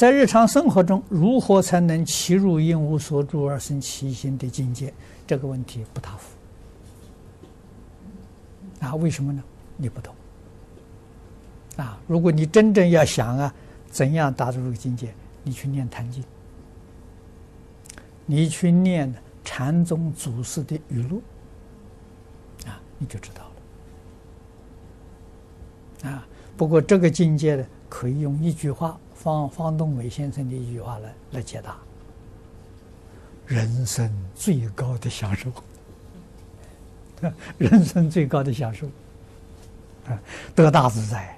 在日常生活中，如何才能其入应无所住而生其心的境界？这个问题不答复。啊，为什么呢？你不懂。啊，如果你真正要想啊，怎样达到这个境界，你去念《坛经》，你去念禅宗祖师的语录，啊，你就知道了。啊，不过这个境界呢，可以用一句话，方方东伟先生的一句话来来解答：人生最高的享受。人生最高的享受，啊，得大自在。